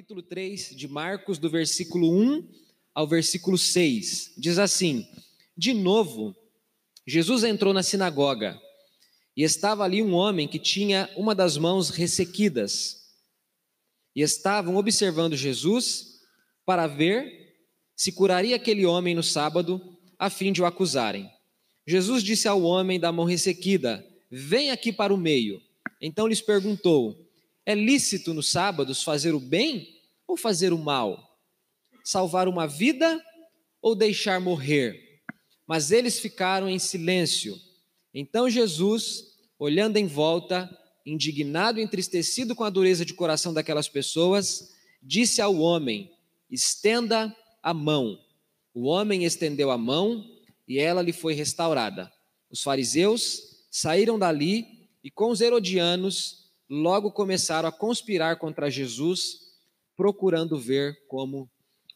capítulo 3 de Marcos, do versículo 1 ao versículo 6. Diz assim: De novo, Jesus entrou na sinagoga e estava ali um homem que tinha uma das mãos ressequidas. E estavam observando Jesus para ver se curaria aquele homem no sábado, a fim de o acusarem. Jesus disse ao homem da mão ressequida: Vem aqui para o meio. Então lhes perguntou: É lícito nos sábados fazer o bem ou fazer o mal? Salvar uma vida ou deixar morrer? Mas eles ficaram em silêncio. Então Jesus, olhando em volta, indignado e entristecido com a dureza de coração daquelas pessoas, disse ao homem: Estenda a mão. O homem estendeu a mão e ela lhe foi restaurada. Os fariseus saíram dali e com os herodianos logo começaram a conspirar contra Jesus, procurando ver como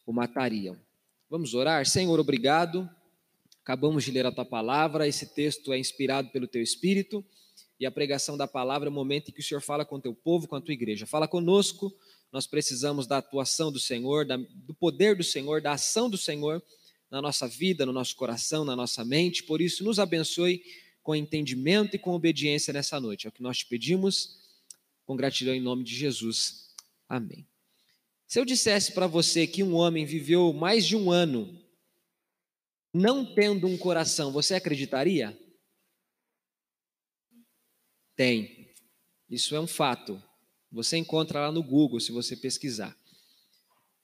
o matariam. Vamos orar? Senhor, obrigado. Acabamos de ler a tua palavra, esse texto é inspirado pelo teu espírito e a pregação da palavra é o momento em que o Senhor fala com o teu povo, com a tua igreja. Fala conosco, nós precisamos da atuação do Senhor, do poder do Senhor, da ação do Senhor na nossa vida, no nosso coração, na nossa mente. Por isso, nos abençoe com entendimento e com obediência nessa noite. É o que nós te pedimos, com gratidão em nome de Jesus. Amém. Se eu dissesse para você que um homem viveu mais de um ano não tendo um coração, você acreditaria? Tem. Isso é um fato. Você encontra lá no Google, se você pesquisar.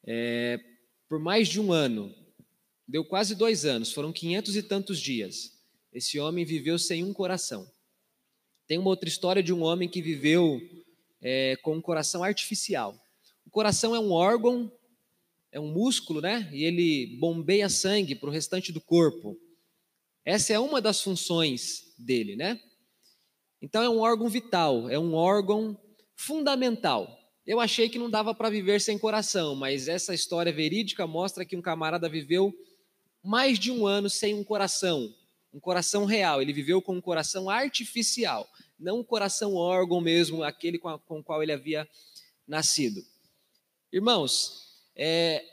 É, por mais de um ano, deu quase dois anos, foram quinhentos e tantos dias. Esse homem viveu sem um coração. Tem uma outra história de um homem que viveu é, com um coração artificial. O coração é um órgão, é um músculo, né? E ele bombeia sangue para o restante do corpo. Essa é uma das funções dele, né? Então é um órgão vital, é um órgão fundamental. Eu achei que não dava para viver sem coração, mas essa história verídica mostra que um camarada viveu mais de um ano sem um coração, um coração real. Ele viveu com um coração artificial, não um coração órgão mesmo, aquele com, a, com o qual ele havia nascido. Irmãos, é,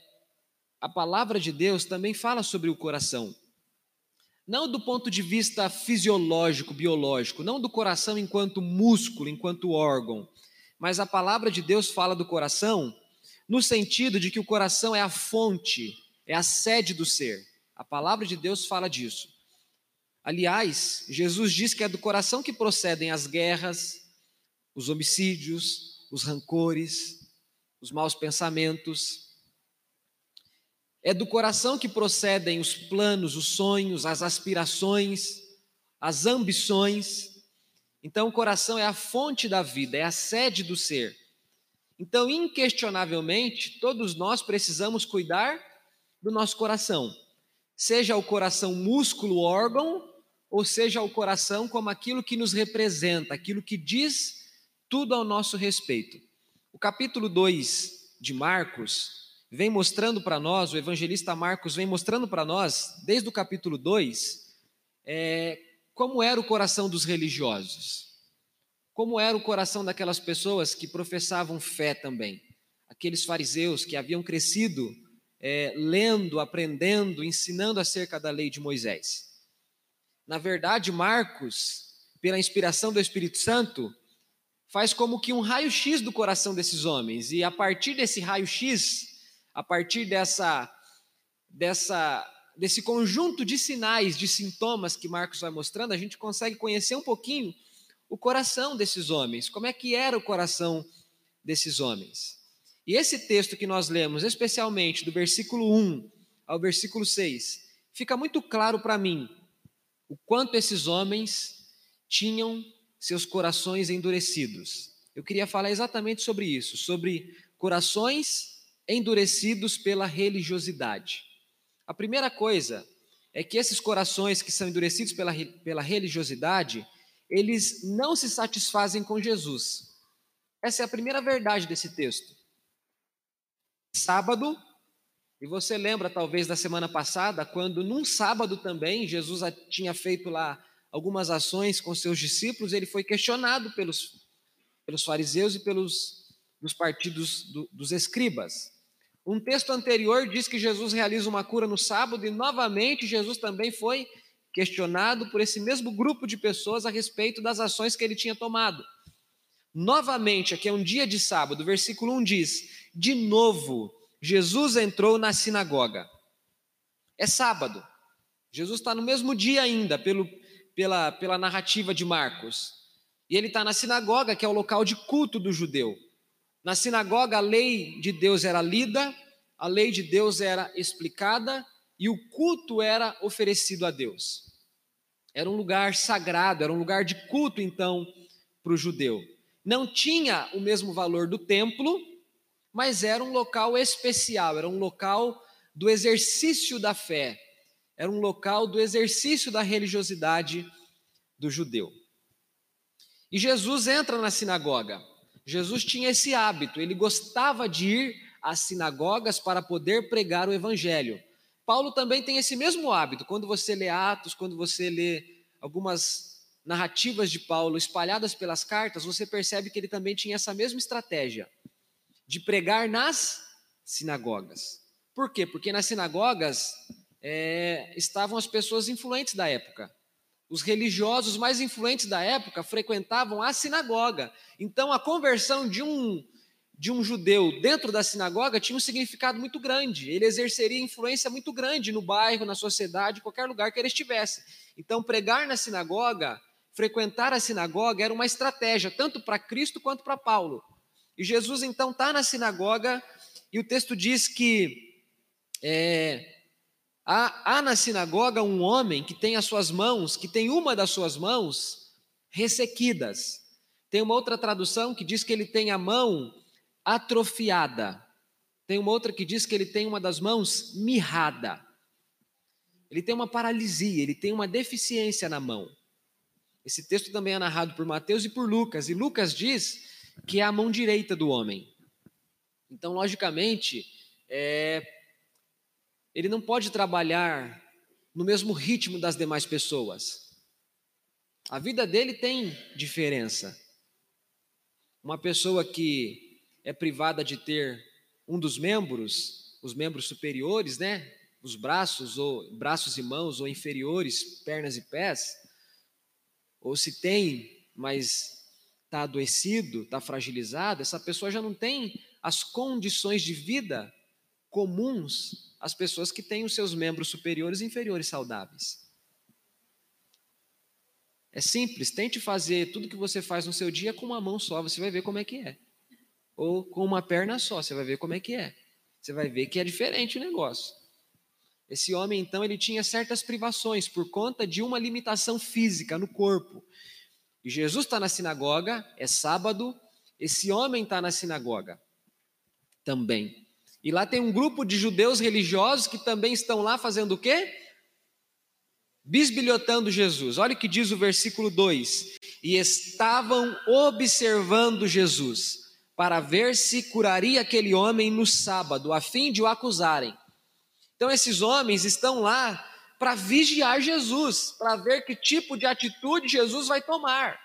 a palavra de Deus também fala sobre o coração. Não do ponto de vista fisiológico, biológico, não do coração enquanto músculo, enquanto órgão, mas a palavra de Deus fala do coração no sentido de que o coração é a fonte, é a sede do ser. A palavra de Deus fala disso. Aliás, Jesus diz que é do coração que procedem as guerras, os homicídios, os rancores, os maus pensamentos. É do coração que procedem os planos, os sonhos, as aspirações, as ambições. Então, o coração é a fonte da vida, é a sede do ser. Então, inquestionavelmente, todos nós precisamos cuidar do nosso coração. Seja o coração músculo, órgão, ou seja o coração como aquilo que nos representa, aquilo que diz tudo ao nosso respeito. O capítulo 2 de Marcos vem mostrando para nós, o evangelista Marcos vem mostrando para nós, desde o capítulo 2, é, como era o coração dos religiosos. Como era o coração daquelas pessoas que professavam fé também. Aqueles fariseus que haviam crescido é, lendo, aprendendo, ensinando acerca da lei de Moisés. Na verdade, Marcos, pela inspiração do Espírito Santo, faz como que um raio-x do coração desses homens, e a partir desse raio-x, a partir dessa, dessa, desse conjunto de sinais, de sintomas que Marcos vai mostrando, a gente consegue conhecer um pouquinho o coração desses homens, como é que era o coração desses homens. E esse texto que nós lemos, especialmente do versículo 1 ao versículo 6, fica muito claro para mim o quanto esses homens tinham seus corações endurecidos. Eu queria falar exatamente sobre isso, sobre corações endurecidos pela religiosidade. A primeira coisa é que esses corações que são endurecidos pela, pela religiosidade, eles não se satisfazem com Jesus. Essa é a primeira verdade desse texto. Sábado, e você lembra talvez da semana passada, quando num sábado também Jesus tinha feito lá algumas ações com seus discípulos, ele foi questionado pelos, pelos fariseus e pelos dos partidos do, dos escribas. Um texto anterior diz que Jesus realiza uma cura no sábado e novamente Jesus também foi questionado por esse mesmo grupo de pessoas a respeito das ações que ele tinha tomado. Novamente, aqui é um dia de sábado, versículo 1 diz: De novo, Jesus entrou na sinagoga. É sábado. Jesus está no mesmo dia ainda, pelo, pela, pela narrativa de Marcos. E ele está na sinagoga, que é o local de culto do judeu. Na sinagoga, a lei de Deus era lida, a lei de Deus era explicada e o culto era oferecido a Deus. Era um lugar sagrado, era um lugar de culto, então, para o judeu. Não tinha o mesmo valor do templo, mas era um local especial, era um local do exercício da fé, era um local do exercício da religiosidade do judeu. E Jesus entra na sinagoga. Jesus tinha esse hábito, ele gostava de ir às sinagogas para poder pregar o evangelho. Paulo também tem esse mesmo hábito. Quando você lê Atos, quando você lê algumas narrativas de Paulo espalhadas pelas cartas, você percebe que ele também tinha essa mesma estratégia de pregar nas sinagogas. Por quê? Porque nas sinagogas é, estavam as pessoas influentes da época. Os religiosos mais influentes da época frequentavam a sinagoga. Então, a conversão de um, de um judeu dentro da sinagoga tinha um significado muito grande. Ele exerceria influência muito grande no bairro, na sociedade, qualquer lugar que ele estivesse. Então, pregar na sinagoga, frequentar a sinagoga, era uma estratégia, tanto para Cristo quanto para Paulo. E Jesus, então, está na sinagoga, e o texto diz que é, há, há na sinagoga um homem que tem as suas mãos, que tem uma das suas mãos ressequidas. Tem uma outra tradução que diz que ele tem a mão atrofiada. Tem uma outra que diz que ele tem uma das mãos mirrada. Ele tem uma paralisia, ele tem uma deficiência na mão. Esse texto também é narrado por Mateus e por Lucas, e Lucas diz que é a mão direita do homem. Então, logicamente, é, ele não pode trabalhar no mesmo ritmo das demais pessoas. A vida dele tem diferença. Uma pessoa que é privada de ter um dos membros, os membros superiores, né? Os braços ou braços e mãos ou inferiores, pernas e pés, ou se tem, mas está adoecido, está fragilizado, essa pessoa já não tem as condições de vida comuns às pessoas que têm os seus membros superiores e inferiores saudáveis. É simples, tente fazer tudo que você faz no seu dia com uma mão só, você vai ver como é que é. Ou com uma perna só, você vai ver como é que é. Você vai ver que é diferente o negócio. Esse homem, então, ele tinha certas privações por conta de uma limitação física no corpo. E Jesus está na sinagoga, é sábado, esse homem está na sinagoga também. E lá tem um grupo de judeus religiosos que também estão lá fazendo o quê? Bisbilhotando Jesus. Olha o que diz o versículo 2: E estavam observando Jesus, para ver se curaria aquele homem no sábado, a fim de o acusarem. Então, esses homens estão lá para vigiar Jesus, para ver que tipo de atitude Jesus vai tomar.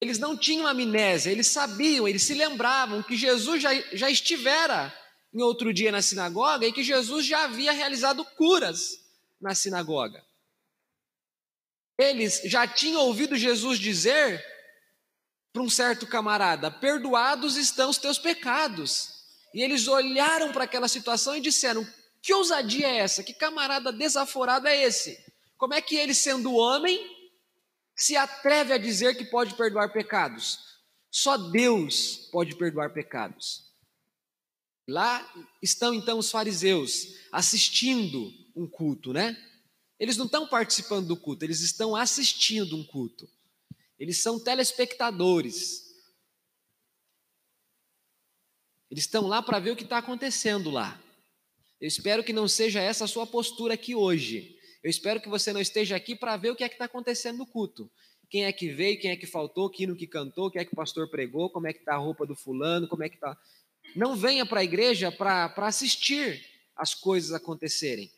Eles não tinham amnésia, eles sabiam, eles se lembravam que Jesus já, já estivera em outro dia na sinagoga e que Jesus já havia realizado curas na sinagoga. Eles já tinham ouvido Jesus dizer para um certo camarada: Perdoados estão os teus pecados. E eles olharam para aquela situação e disseram: que ousadia é essa? Que camarada desaforado é esse? Como é que ele, sendo homem, se atreve a dizer que pode perdoar pecados? Só Deus pode perdoar pecados. Lá estão então os fariseus assistindo um culto, né? Eles não estão participando do culto, eles estão assistindo um culto. Eles são telespectadores. Eles estão lá para ver o que está acontecendo lá. Eu espero que não seja essa a sua postura aqui hoje. Eu espero que você não esteja aqui para ver o que é que está acontecendo no culto. Quem é que veio, quem é que faltou, quem no que cantou, quem é que o pastor pregou, como é que está a roupa do fulano, como é que está. Não venha para a igreja para assistir as coisas acontecerem.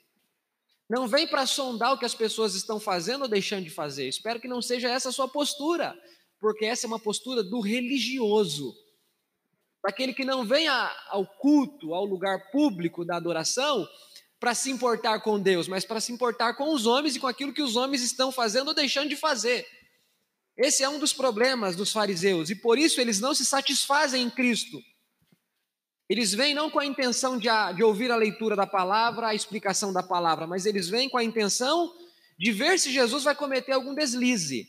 Não vem para sondar o que as pessoas estão fazendo ou deixando de fazer. Espero que não seja essa a sua postura, porque essa é uma postura do religioso, daquele que não vem ao culto, ao lugar público da adoração, para se importar com Deus, mas para se importar com os homens e com aquilo que os homens estão fazendo ou deixando de fazer. Esse é um dos problemas dos fariseus, e por isso eles não se satisfazem em Cristo. Eles vêm não com a intenção de, de ouvir a leitura da palavra, a explicação da palavra, mas eles vêm com a intenção de ver se Jesus vai cometer algum deslize.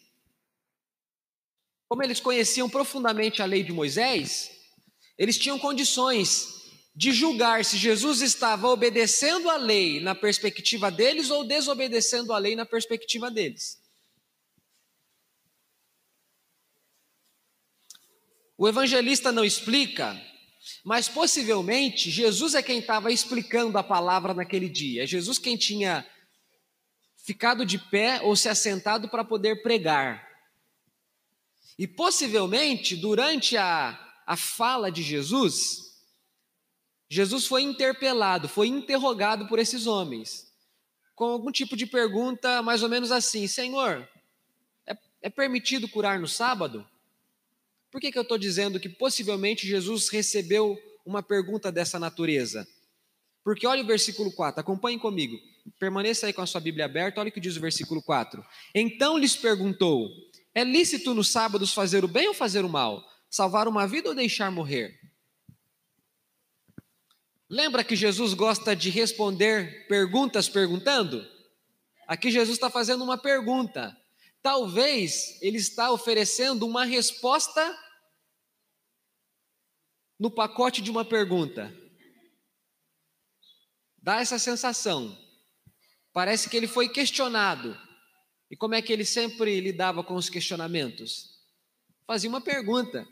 Como eles conheciam profundamente a lei de Moisés, eles tinham condições de julgar se Jesus estava obedecendo a lei na perspectiva deles ou desobedecendo a lei na perspectiva deles. O evangelista não explica, mas possivelmente Jesus é quem estava explicando a palavra naquele dia. É Jesus quem tinha ficado de pé ou se assentado para poder pregar. E possivelmente, durante a, a fala de Jesus, Jesus foi interpelado, foi interrogado por esses homens, com algum tipo de pergunta mais ou menos assim: Senhor, é, é permitido curar no sábado? Por que, que eu estou dizendo que possivelmente Jesus recebeu uma pergunta dessa natureza? Porque olha o versículo 4, acompanhe comigo, permaneça aí com a sua Bíblia aberta, olha o que diz o versículo 4. Então lhes perguntou: É lícito nos sábados fazer o bem ou fazer o mal? Salvar uma vida ou deixar morrer? Lembra que Jesus gosta de responder perguntas perguntando? Aqui Jesus está fazendo uma pergunta. Talvez ele está oferecendo uma resposta no pacote de uma pergunta. Dá essa sensação. Parece que ele foi questionado. E como é que ele sempre lidava com os questionamentos? Fazia uma pergunta.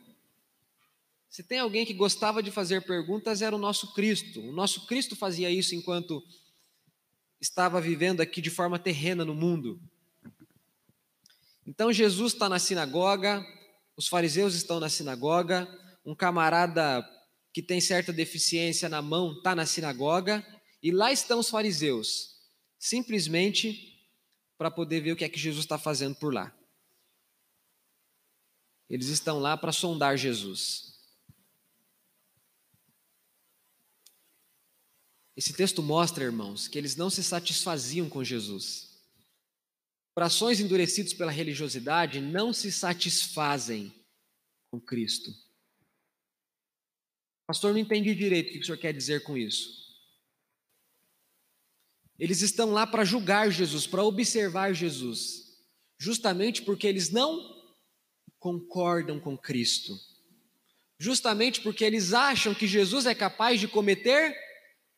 Se tem alguém que gostava de fazer perguntas, era o nosso Cristo. O nosso Cristo fazia isso enquanto estava vivendo aqui de forma terrena no mundo. Então Jesus está na sinagoga, os fariseus estão na sinagoga, um camarada que tem certa deficiência na mão está na sinagoga, e lá estão os fariseus, simplesmente para poder ver o que é que Jesus está fazendo por lá. Eles estão lá para sondar Jesus. Esse texto mostra, irmãos, que eles não se satisfaziam com Jesus. Corações endurecidos pela religiosidade não se satisfazem com Cristo. Pastor, não entendi direito o que o senhor quer dizer com isso. Eles estão lá para julgar Jesus, para observar Jesus, justamente porque eles não concordam com Cristo. Justamente porque eles acham que Jesus é capaz de cometer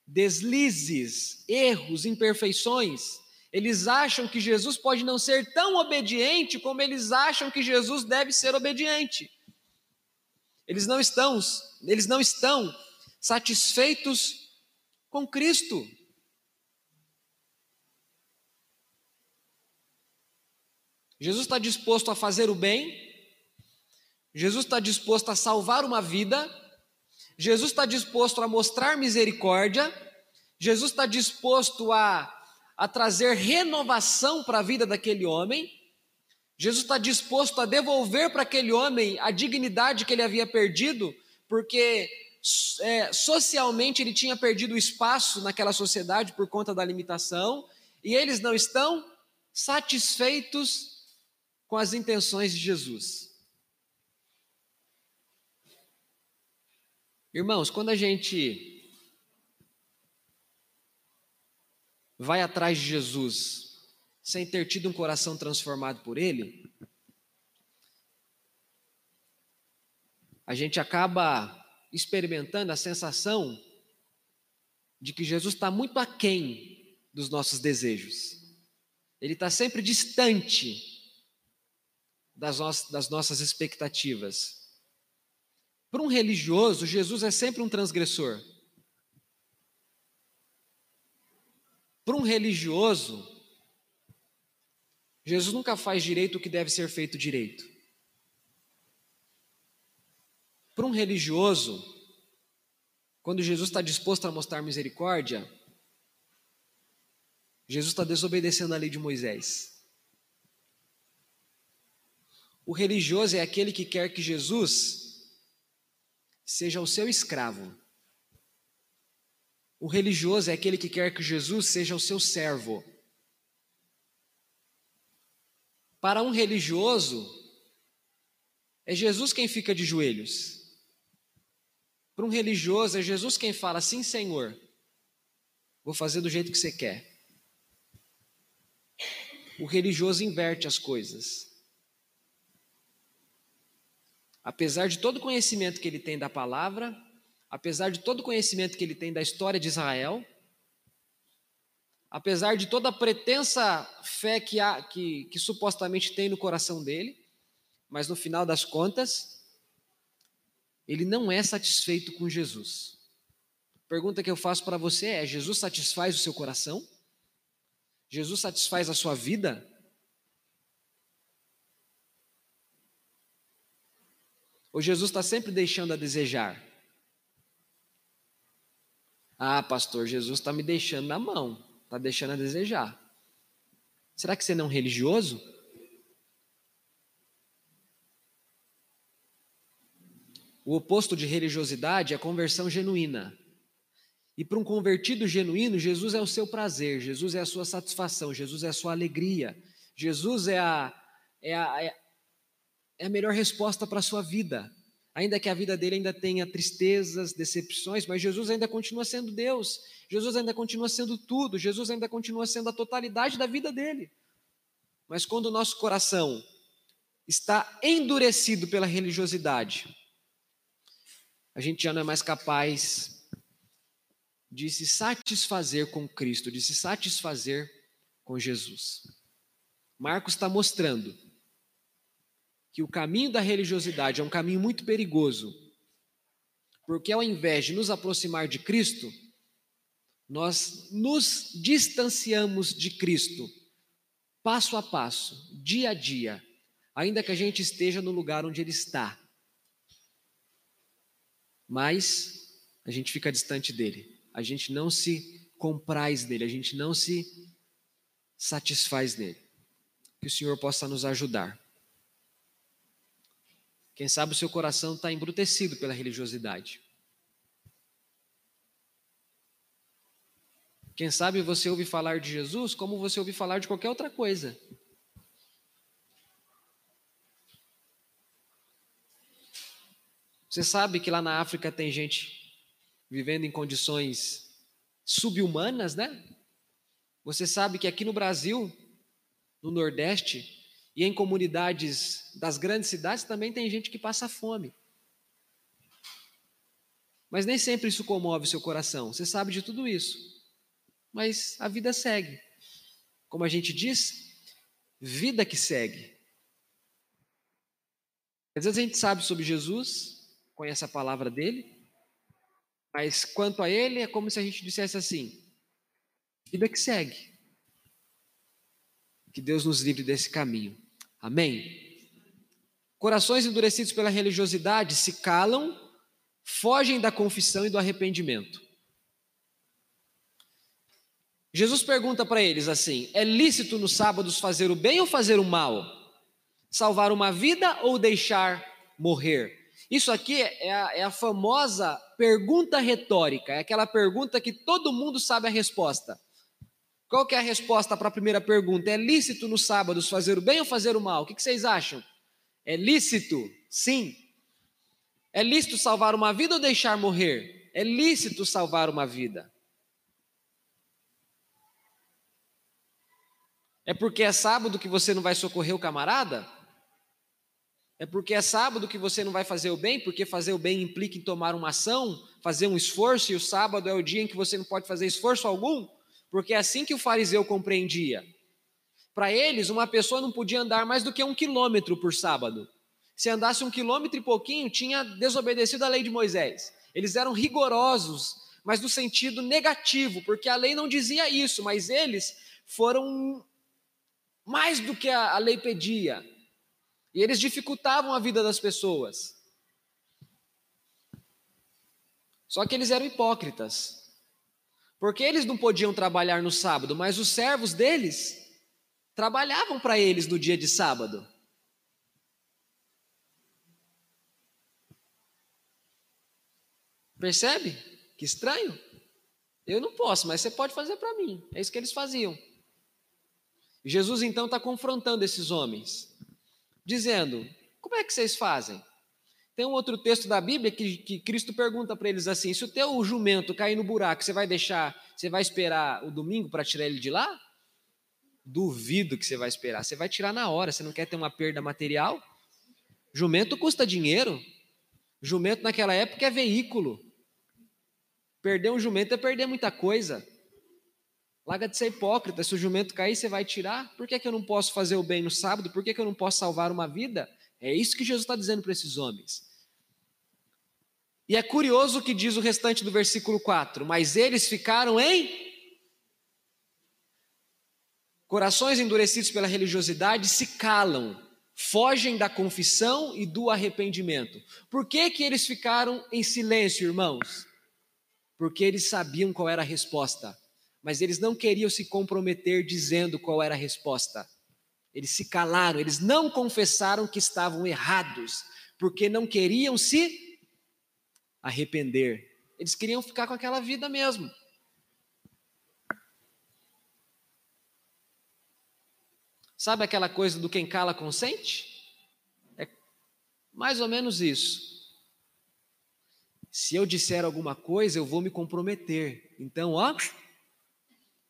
deslizes, erros, imperfeições. Eles acham que Jesus pode não ser tão obediente como eles acham que Jesus deve ser obediente. Eles não estão, eles não estão satisfeitos com Cristo. Jesus está disposto a fazer o bem, Jesus está disposto a salvar uma vida, Jesus está disposto a mostrar misericórdia, Jesus está disposto a, a trazer renovação para a vida daquele homem, Jesus está disposto a devolver para aquele homem a dignidade que ele havia perdido, porque é, socialmente ele tinha perdido espaço naquela sociedade por conta da limitação, e eles não estão satisfeitos com as intenções de Jesus. Irmãos, quando a gente vai atrás de Jesus sem ter tido um coração transformado por Ele, a gente acaba experimentando a sensação de que Jesus está muito aquém dos nossos desejos. Ele está sempre distante das, das nossas expectativas. Para um religioso, Jesus é sempre um transgressor. Para um religioso, Jesus nunca faz direito o que deve ser feito direito. Para um religioso, quando Jesus está disposto a mostrar misericórdia, Jesus está desobedecendo a lei de Moisés. O religioso é aquele que quer que Jesus seja o seu escravo. O religioso é aquele que quer que Jesus seja o seu servo. Para um religioso, é Jesus quem fica de joelhos. Para um religioso, é Jesus quem fala: Sim, Senhor, vou fazer do jeito que você quer. O religioso inverte as coisas. Apesar de todo o conhecimento que ele tem da palavra, apesar de todo o conhecimento que ele tem da história de Israel, apesar de toda a pretensa fé que, há, que, que supostamente tem no coração dele, mas no final das contas, ele não é satisfeito com Jesus. Pergunta que eu faço para você é: Jesus satisfaz o seu coração? Jesus satisfaz a sua vida? Ou Jesus está sempre deixando a desejar? Ah, pastor, Jesus está me deixando na mão, está deixando a desejar. Será que você não é um religioso? O oposto de religiosidade é a conversão genuína. E para um convertido genuíno, Jesus é o seu prazer, Jesus é a sua satisfação, Jesus é a sua alegria, Jesus é a, é a, é a melhor resposta para a sua vida. Ainda que a vida dele ainda tenha tristezas, decepções, mas Jesus ainda continua sendo Deus. Jesus ainda continua sendo tudo. Jesus ainda continua sendo a totalidade da vida dele. Mas quando o nosso coração está endurecido pela religiosidade, a gente já não é mais capaz de se satisfazer com Cristo, de se satisfazer com Jesus. Marcos está mostrando que o caminho da religiosidade é um caminho muito perigoso, porque ao invés de nos aproximar de Cristo, nós nos distanciamos de Cristo, passo a passo, dia a dia, ainda que a gente esteja no lugar onde Ele está. Mas a gente fica distante dele, a gente não se compraz dele, a gente não se satisfaz nele. Que o Senhor possa nos ajudar. Quem sabe o seu coração está embrutecido pela religiosidade. Quem sabe você ouve falar de Jesus como você ouve falar de qualquer outra coisa. Você sabe que lá na África tem gente vivendo em condições subhumanas, né? Você sabe que aqui no Brasil, no Nordeste, e em comunidades das grandes cidades também tem gente que passa fome. Mas nem sempre isso comove seu coração. Você sabe de tudo isso. Mas a vida segue. Como a gente diz, vida que segue. Às vezes a gente sabe sobre Jesus, conhece a palavra dele, mas quanto a ele é como se a gente dissesse assim: vida que segue. Que Deus nos livre desse caminho. Amém? Corações endurecidos pela religiosidade se calam, fogem da confissão e do arrependimento. Jesus pergunta para eles assim: é lícito nos sábados fazer o bem ou fazer o mal? Salvar uma vida ou deixar morrer? Isso aqui é a, é a famosa pergunta retórica, é aquela pergunta que todo mundo sabe a resposta. Qual que é a resposta para a primeira pergunta? É lícito nos sábados fazer o bem ou fazer o mal? O que, que vocês acham? É lícito? Sim. É lícito salvar uma vida ou deixar morrer? É lícito salvar uma vida. É porque é sábado que você não vai socorrer o camarada? É porque é sábado que você não vai fazer o bem? Porque fazer o bem implica em tomar uma ação, fazer um esforço, e o sábado é o dia em que você não pode fazer esforço algum? Porque é assim que o fariseu compreendia. Para eles, uma pessoa não podia andar mais do que um quilômetro por sábado. Se andasse um quilômetro e pouquinho, tinha desobedecido a lei de Moisés. Eles eram rigorosos, mas no sentido negativo, porque a lei não dizia isso, mas eles foram mais do que a, lei pedia. E eles dificultavam a vida das pessoas. Só que eles eram hipócritas. Porque eles não podiam trabalhar no sábado, mas os servos deles trabalhavam para eles no dia de sábado. Percebe? Que estranho. Eu não posso, mas você pode fazer para mim. É isso que eles faziam. Jesus então está confrontando esses homens, dizendo: Como é que vocês fazem? Tem um outro texto da Bíblia que, que Cristo pergunta para eles assim: Se o teu jumento cair no buraco, você vai deixar, você vai esperar o domingo para tirar ele de lá? Duvido que você vai esperar. Você vai tirar na hora. Você não quer ter uma perda material? Jumento custa dinheiro. Jumento naquela época é veículo. Perder um jumento é perder muita coisa. Larga de ser hipócrita. Se o jumento cair, você vai tirar? Por que, que eu não posso fazer o bem no sábado? Por que, que eu não posso salvar uma vida? É isso que Jesus está dizendo para esses homens. E é curioso o que diz o restante do versículo 4: Mas eles ficaram em corações endurecidos pela religiosidade se calam, fogem da confissão e do arrependimento. Por que, que eles ficaram em silêncio, irmãos? Porque eles sabiam qual era a resposta, mas eles não queriam se comprometer dizendo qual era a resposta. Eles se calaram, eles não confessaram que estavam errados, porque não queriam se arrepender. Eles queriam ficar com aquela vida mesmo. Sabe aquela coisa do quem cala consente? É mais ou menos isso. Se eu disser alguma coisa, eu vou me comprometer. Então, ó,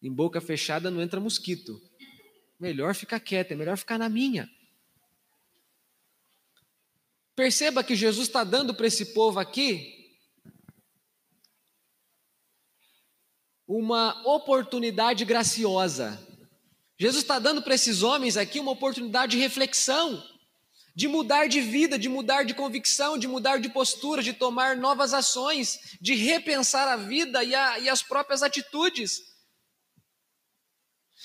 em boca fechada não entra mosquito. Melhor ficar quieto, é melhor ficar na minha. Perceba que Jesus está dando para esse povo aqui uma oportunidade graciosa. Jesus está dando para esses homens aqui uma oportunidade de reflexão, de mudar de vida, de mudar de convicção, de mudar de postura, de tomar novas ações, de repensar a vida e, a, e as próprias atitudes.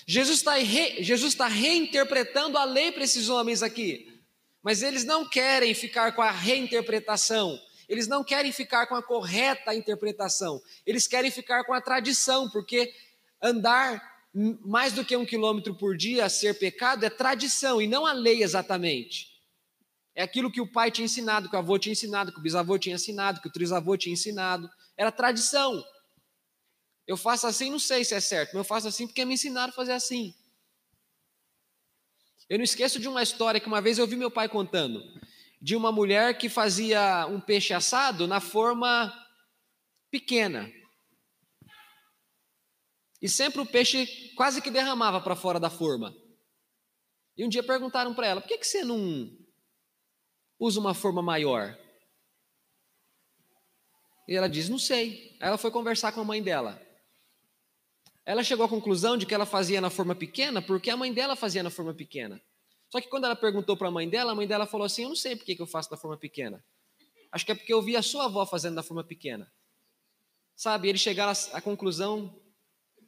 Jesus está, re, está reinterpretando a lei para esses homens aqui, mas eles não querem ficar com a reinterpretação, eles não querem ficar com a correta interpretação, eles querem ficar com a tradição, porque andar mais do que um quilômetro por dia ser pecado é tradição e não a lei exatamente. É aquilo que o pai tinha ensinado, que o avô tinha ensinado, que o bisavô tinha ensinado, que o trisavô tinha ensinado. Era tradição. Eu faço assim, não sei se é certo, mas eu faço assim porque me ensinaram a fazer assim. Eu não esqueço de uma história que uma vez eu vi meu pai contando, de uma mulher que fazia um peixe assado na forma pequena. E sempre o peixe quase que derramava para fora da forma. E um dia perguntaram para ela: por que, que você não usa uma forma maior? E ela diz: não sei. Aí ela foi conversar com a mãe dela. Ela chegou à conclusão de que ela fazia na forma pequena porque a mãe dela fazia na forma pequena. Só que quando ela perguntou para a mãe dela, a mãe dela falou assim: Eu não sei por que eu faço da forma pequena. Acho que é porque eu vi a sua avó fazendo da forma pequena. Sabe, eles chegaram à conclusão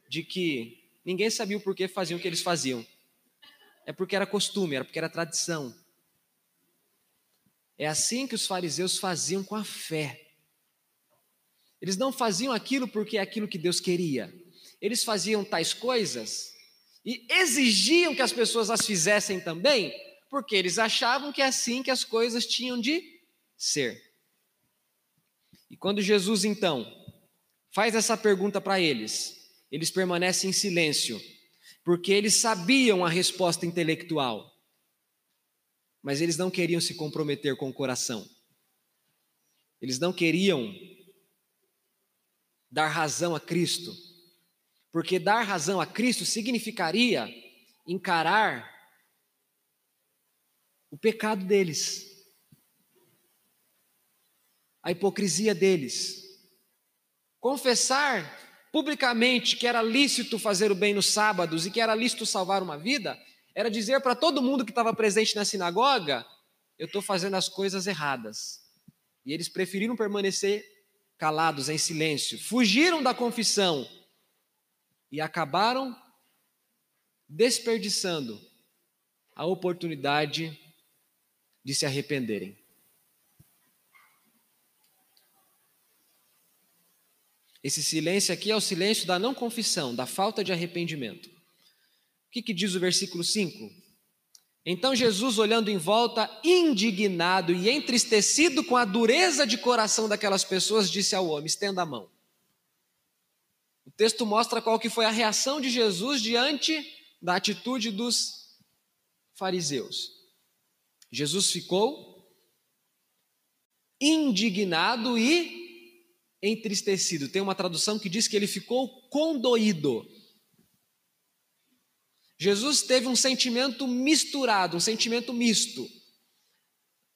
de que ninguém sabia o porquê faziam o que eles faziam. É porque era costume, era porque era tradição. É assim que os fariseus faziam com a fé. Eles não faziam aquilo porque é aquilo que Deus queria. Eles faziam tais coisas e exigiam que as pessoas as fizessem também, porque eles achavam que é assim que as coisas tinham de ser. E quando Jesus então faz essa pergunta para eles, eles permanecem em silêncio, porque eles sabiam a resposta intelectual, mas eles não queriam se comprometer com o coração. Eles não queriam dar razão a Cristo, porque dar razão a Cristo significaria encarar o pecado deles, a hipocrisia deles, confessar publicamente que era lícito fazer o bem nos sábados e que era lícito salvar uma vida, era dizer para todo mundo que estava presente na sinagoga: eu estou fazendo as coisas erradas. E eles preferiram permanecer calados, em silêncio, fugiram da confissão e acabaram desperdiçando a oportunidade de se arrependerem. Esse silêncio aqui é o silêncio da não confissão, da falta de arrependimento. O que, que diz o versículo 5? Então Jesus, olhando em volta, indignado e entristecido com a dureza de coração daquelas pessoas, disse ao homem: estenda a mão. Texto mostra qual que foi a reação de Jesus diante da atitude dos fariseus. Jesus ficou indignado e entristecido. Tem uma tradução que diz que ele ficou condoído. Jesus teve um sentimento misturado, um sentimento misto.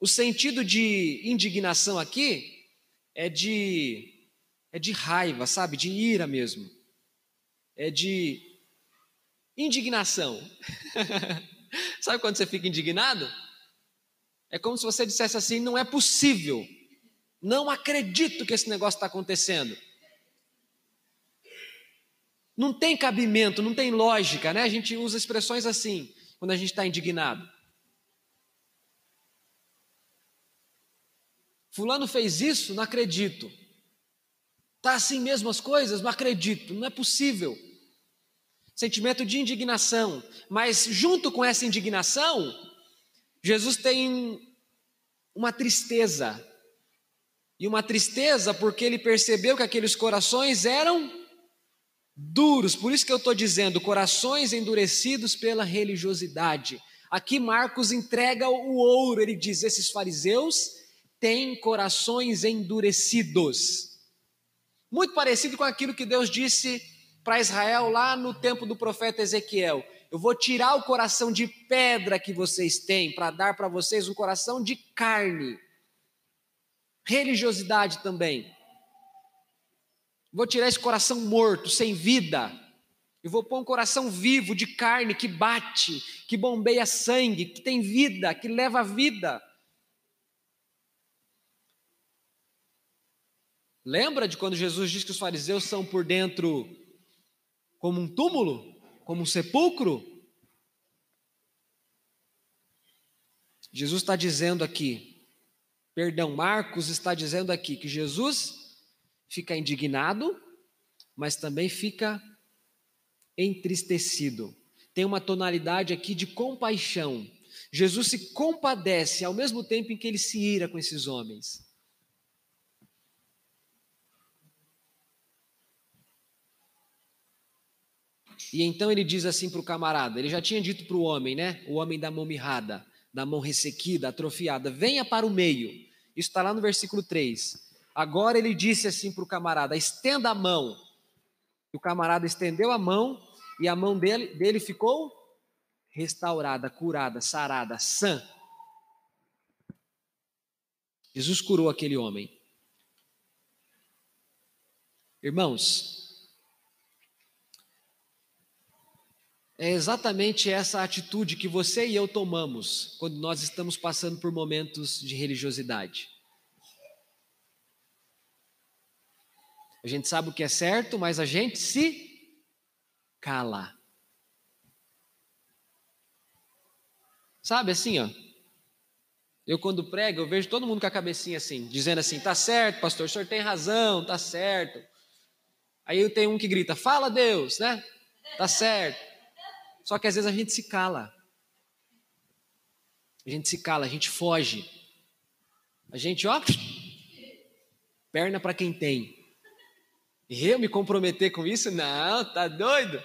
O sentido de indignação aqui é de é de raiva, sabe? De ira mesmo. É de indignação. sabe quando você fica indignado? É como se você dissesse assim: não é possível, não acredito que esse negócio está acontecendo. Não tem cabimento, não tem lógica, né? A gente usa expressões assim quando a gente está indignado. Fulano fez isso, não acredito. Tá assim mesmo as coisas? Não acredito, não é possível. Sentimento de indignação, mas junto com essa indignação, Jesus tem uma tristeza. E uma tristeza porque ele percebeu que aqueles corações eram duros, por isso que eu estou dizendo, corações endurecidos pela religiosidade. Aqui Marcos entrega o ouro, ele diz: esses fariseus têm corações endurecidos. Muito parecido com aquilo que Deus disse para Israel lá no tempo do profeta Ezequiel: Eu vou tirar o coração de pedra que vocês têm para dar para vocês um coração de carne. Religiosidade também. Vou tirar esse coração morto, sem vida, e vou pôr um coração vivo, de carne, que bate, que bombeia sangue, que tem vida, que leva vida. Lembra de quando Jesus diz que os fariseus são por dentro como um túmulo, como um sepulcro? Jesus está dizendo aqui, perdão, Marcos está dizendo aqui que Jesus fica indignado, mas também fica entristecido. Tem uma tonalidade aqui de compaixão. Jesus se compadece ao mesmo tempo em que ele se ira com esses homens. E então ele diz assim para o camarada: ele já tinha dito para o homem, né? O homem da mão mirrada, da mão ressequida, atrofiada: venha para o meio. Isso está lá no versículo 3. Agora ele disse assim para o camarada: estenda a mão. E o camarada estendeu a mão e a mão dele, dele ficou restaurada, curada, sarada, sã. Jesus curou aquele homem. Irmãos, é exatamente essa atitude que você e eu tomamos quando nós estamos passando por momentos de religiosidade. A gente sabe o que é certo, mas a gente se cala. Sabe assim, ó. Eu quando prego, eu vejo todo mundo com a cabecinha assim, dizendo assim: "Tá certo, pastor, o senhor tem razão, tá certo". Aí eu tenho um que grita: "Fala Deus", né? Tá certo. Só que às vezes a gente se cala. A gente se cala, a gente foge. A gente, ó, perna para quem tem. Eu me comprometer com isso? Não, tá doido?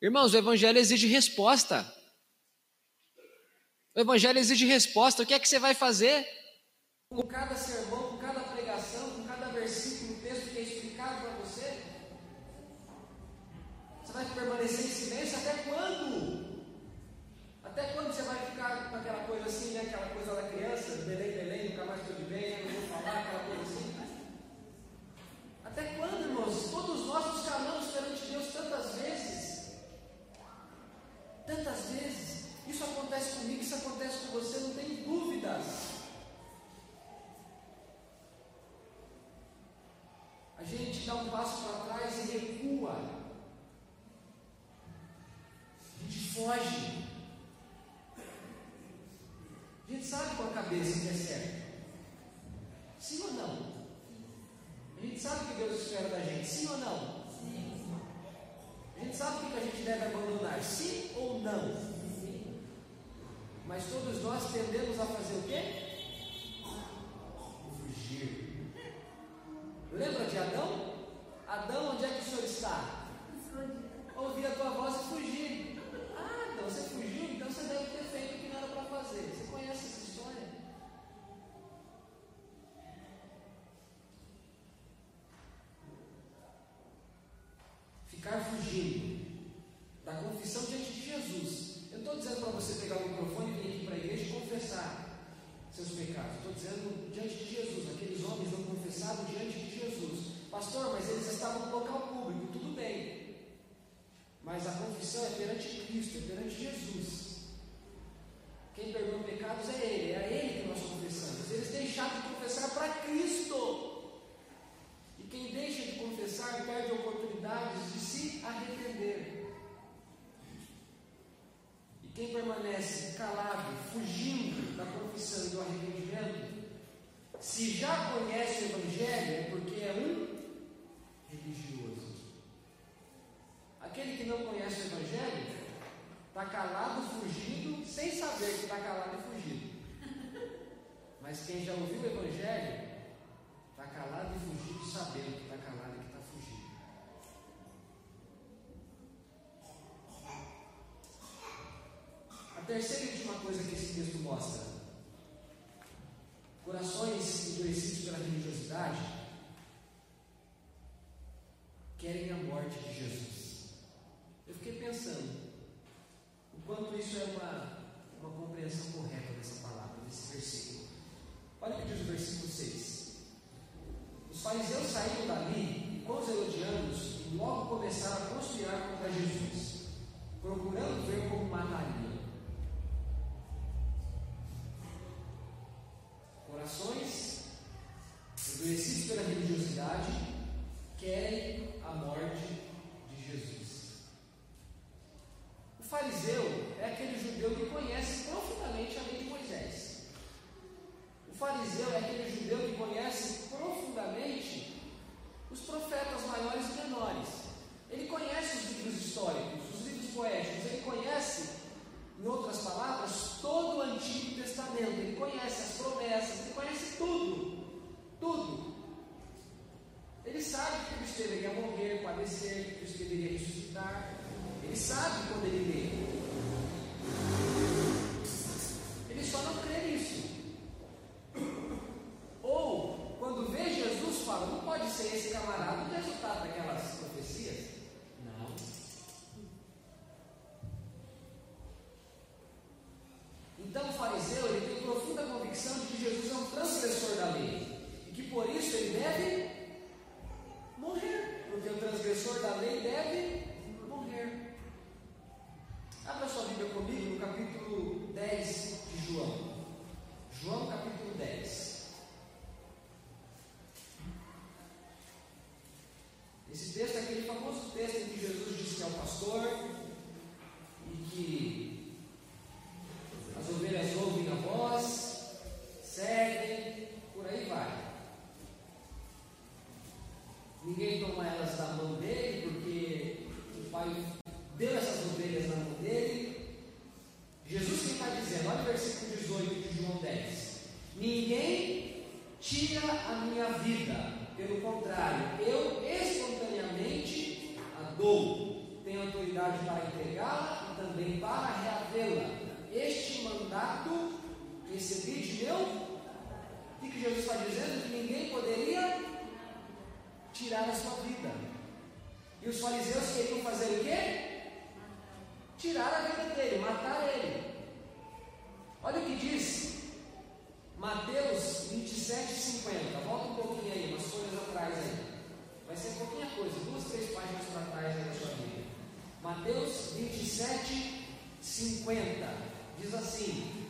Irmãos, o Evangelho exige resposta. O Evangelho exige resposta. O que é que você vai fazer? Com cada sermão, com cada pregação, com cada versículo, um texto que é explicado para você? Você vai permanecer em silêncio até quando? Até quando você vai ficar com aquela coisa assim, né? Aquela coisa da criança, belém, belém, nunca mais de bem, não vou falar, aquela coisa assim. Até quando, irmãos? Todos nós nos calamos perante Deus tantas vezes. Tantas vezes. Isso acontece comigo, isso acontece com você, não tem dúvidas. A gente dá um passo para trás foge. A gente sabe com a cabeça que é certo. Sim ou não? A gente sabe o que Deus espera da gente, sim ou não? Sim. A gente sabe o que a gente deve abandonar, sim ou não? Mas todos nós tendemos a fazer o quê? Fugir. Lembra de Adão? Adão, onde é que o senhor está? Ouvir a tua voz e fugir então você fugiu, então você deve ter feito o que não era para fazer. Você Então, Percebe que uma coisa que esse texto mostra? ele, matar ele. Olha o que diz Mateus 27, 50. Volta um pouquinho aí, umas folhas atrás aí. Vai ser pouquinha coisa, duas, três páginas para trás aí da sua Mateus 27, 50. Diz assim: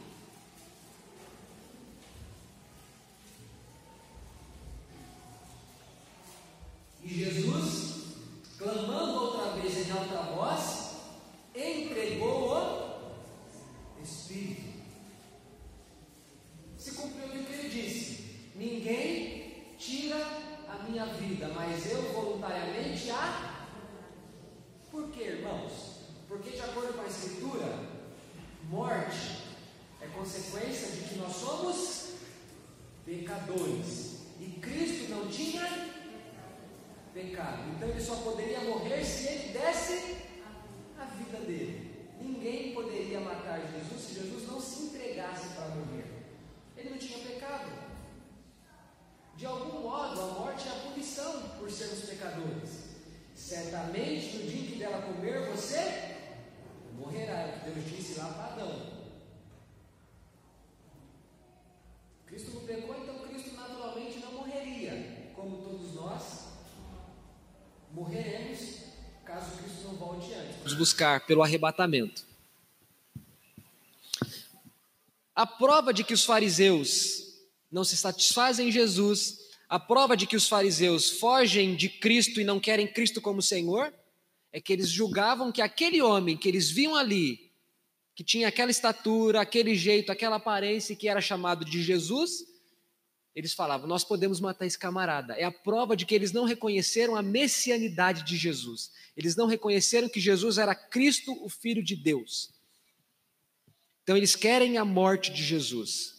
buscar pelo arrebatamento. A prova de que os fariseus não se satisfazem em Jesus, a prova de que os fariseus fogem de Cristo e não querem Cristo como Senhor, é que eles julgavam que aquele homem que eles viam ali, que tinha aquela estatura, aquele jeito, aquela aparência que era chamado de Jesus, eles falavam: Nós podemos matar esse camarada. É a prova de que eles não reconheceram a messianidade de Jesus. Eles não reconheceram que Jesus era Cristo, o Filho de Deus. Então, eles querem a morte de Jesus.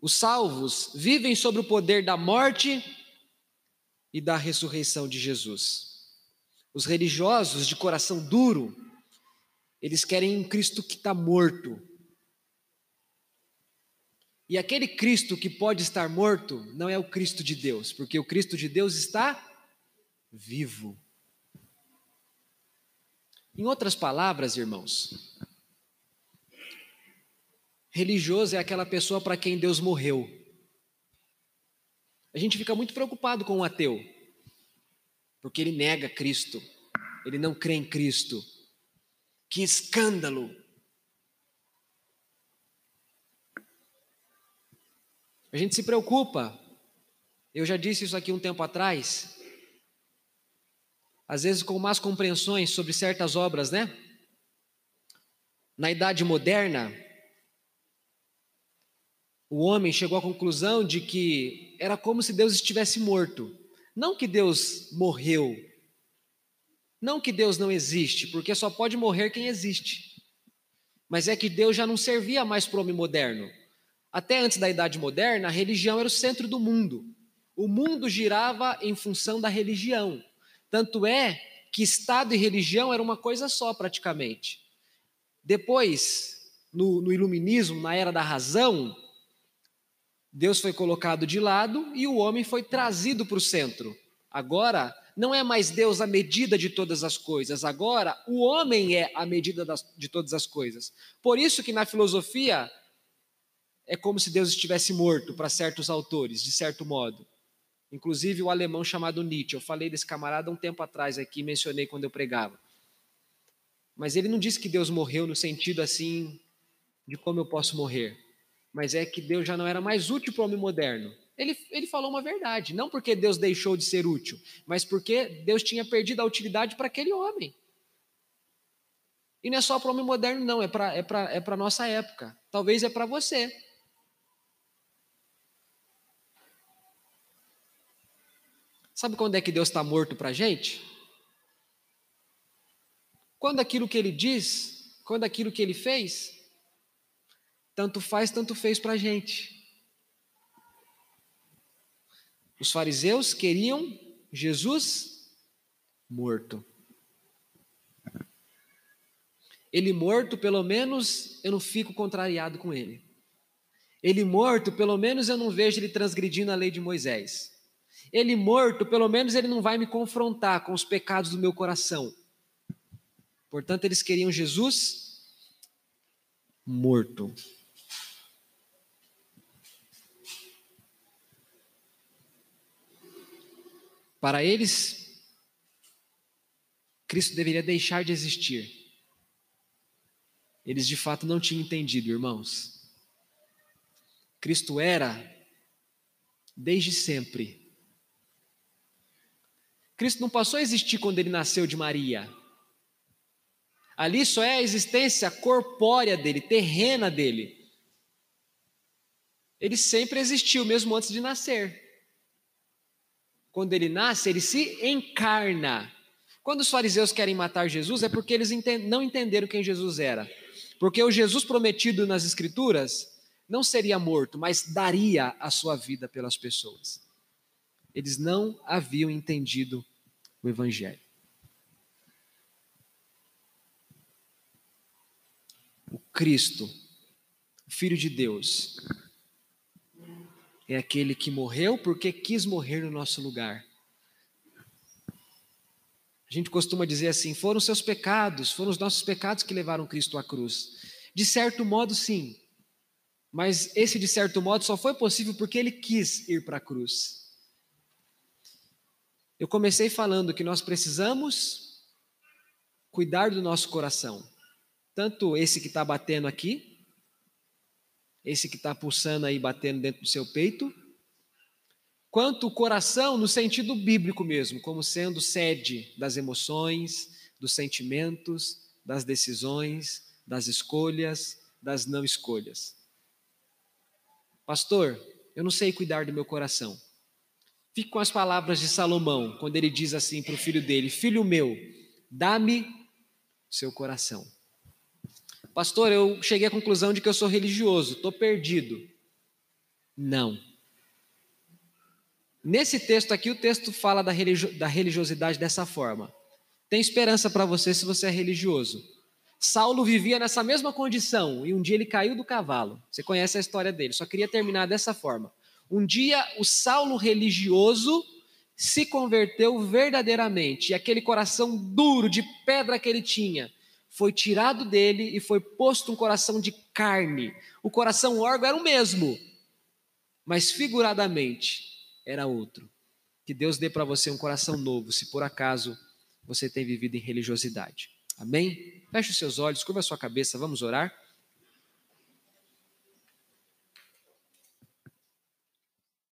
Os salvos vivem sob o poder da morte e da ressurreição de Jesus. Os religiosos de coração duro, eles querem um Cristo que está morto, e aquele Cristo que pode estar morto não é o Cristo de Deus, porque o Cristo de Deus está vivo. Em outras palavras, irmãos, religioso é aquela pessoa para quem Deus morreu. A gente fica muito preocupado com o ateu, porque ele nega Cristo, ele não crê em Cristo. Que escândalo! A gente se preocupa. Eu já disse isso aqui um tempo atrás. Às vezes com más compreensões sobre certas obras, né? Na idade moderna, o homem chegou à conclusão de que era como se Deus estivesse morto. Não que Deus morreu. Não que Deus não existe, porque só pode morrer quem existe. Mas é que Deus já não servia mais para o homem moderno. Até antes da Idade Moderna, a religião era o centro do mundo. O mundo girava em função da religião. Tanto é que Estado e religião era uma coisa só, praticamente. Depois, no, no Iluminismo, na era da razão, Deus foi colocado de lado e o homem foi trazido para o centro. Agora, não é mais Deus a medida de todas as coisas, agora o homem é a medida das, de todas as coisas. Por isso que na filosofia é como se Deus estivesse morto para certos autores, de certo modo. Inclusive o alemão chamado Nietzsche. Eu falei desse camarada um tempo atrás aqui, mencionei quando eu pregava. Mas ele não disse que Deus morreu no sentido assim de como eu posso morrer. Mas é que Deus já não era mais útil para o homem moderno. Ele, ele falou uma verdade. Não porque Deus deixou de ser útil, mas porque Deus tinha perdido a utilidade para aquele homem. E não é só para o homem moderno, não, é para é é a nossa época. Talvez é para você. Sabe quando é que Deus está morto para a gente? Quando aquilo que ele diz, quando aquilo que ele fez, tanto faz, tanto fez para a gente. Os fariseus queriam Jesus morto. Ele morto, pelo menos eu não fico contrariado com ele. Ele morto, pelo menos eu não vejo ele transgredindo a lei de Moisés. Ele morto, pelo menos ele não vai me confrontar com os pecados do meu coração. Portanto, eles queriam Jesus morto. Para eles, Cristo deveria deixar de existir. Eles de fato não tinham entendido, irmãos. Cristo era, desde sempre, Cristo não passou a existir quando ele nasceu de Maria. Ali só é a existência corpórea dele, terrena dele. Ele sempre existiu, mesmo antes de nascer. Quando ele nasce, ele se encarna. Quando os fariseus querem matar Jesus, é porque eles não entenderam quem Jesus era. Porque o Jesus prometido nas Escrituras não seria morto, mas daria a sua vida pelas pessoas. Eles não haviam entendido o Evangelho. O Cristo, o Filho de Deus, é aquele que morreu porque quis morrer no nosso lugar. A gente costuma dizer assim: foram seus pecados, foram os nossos pecados que levaram Cristo à cruz. De certo modo, sim. Mas esse, de certo modo, só foi possível porque ele quis ir para a cruz. Eu comecei falando que nós precisamos cuidar do nosso coração, tanto esse que está batendo aqui, esse que está pulsando aí, batendo dentro do seu peito, quanto o coração no sentido bíblico mesmo, como sendo sede das emoções, dos sentimentos, das decisões, das escolhas, das não escolhas. Pastor, eu não sei cuidar do meu coração. Fique com as palavras de Salomão, quando ele diz assim para o filho dele: Filho meu, dá-me seu coração. Pastor, eu cheguei à conclusão de que eu sou religioso, estou perdido. Não. Nesse texto aqui, o texto fala da, religio da religiosidade dessa forma. Tem esperança para você se você é religioso. Saulo vivia nessa mesma condição e um dia ele caiu do cavalo. Você conhece a história dele, só queria terminar dessa forma. Um dia o Saulo religioso se converteu verdadeiramente e aquele coração duro de pedra que ele tinha foi tirado dele e foi posto um coração de carne. O coração órgão era o mesmo, mas figuradamente era outro. Que Deus dê para você um coração novo, se por acaso você tem vivido em religiosidade. Amém? Feche os seus olhos, curva a sua cabeça, vamos orar.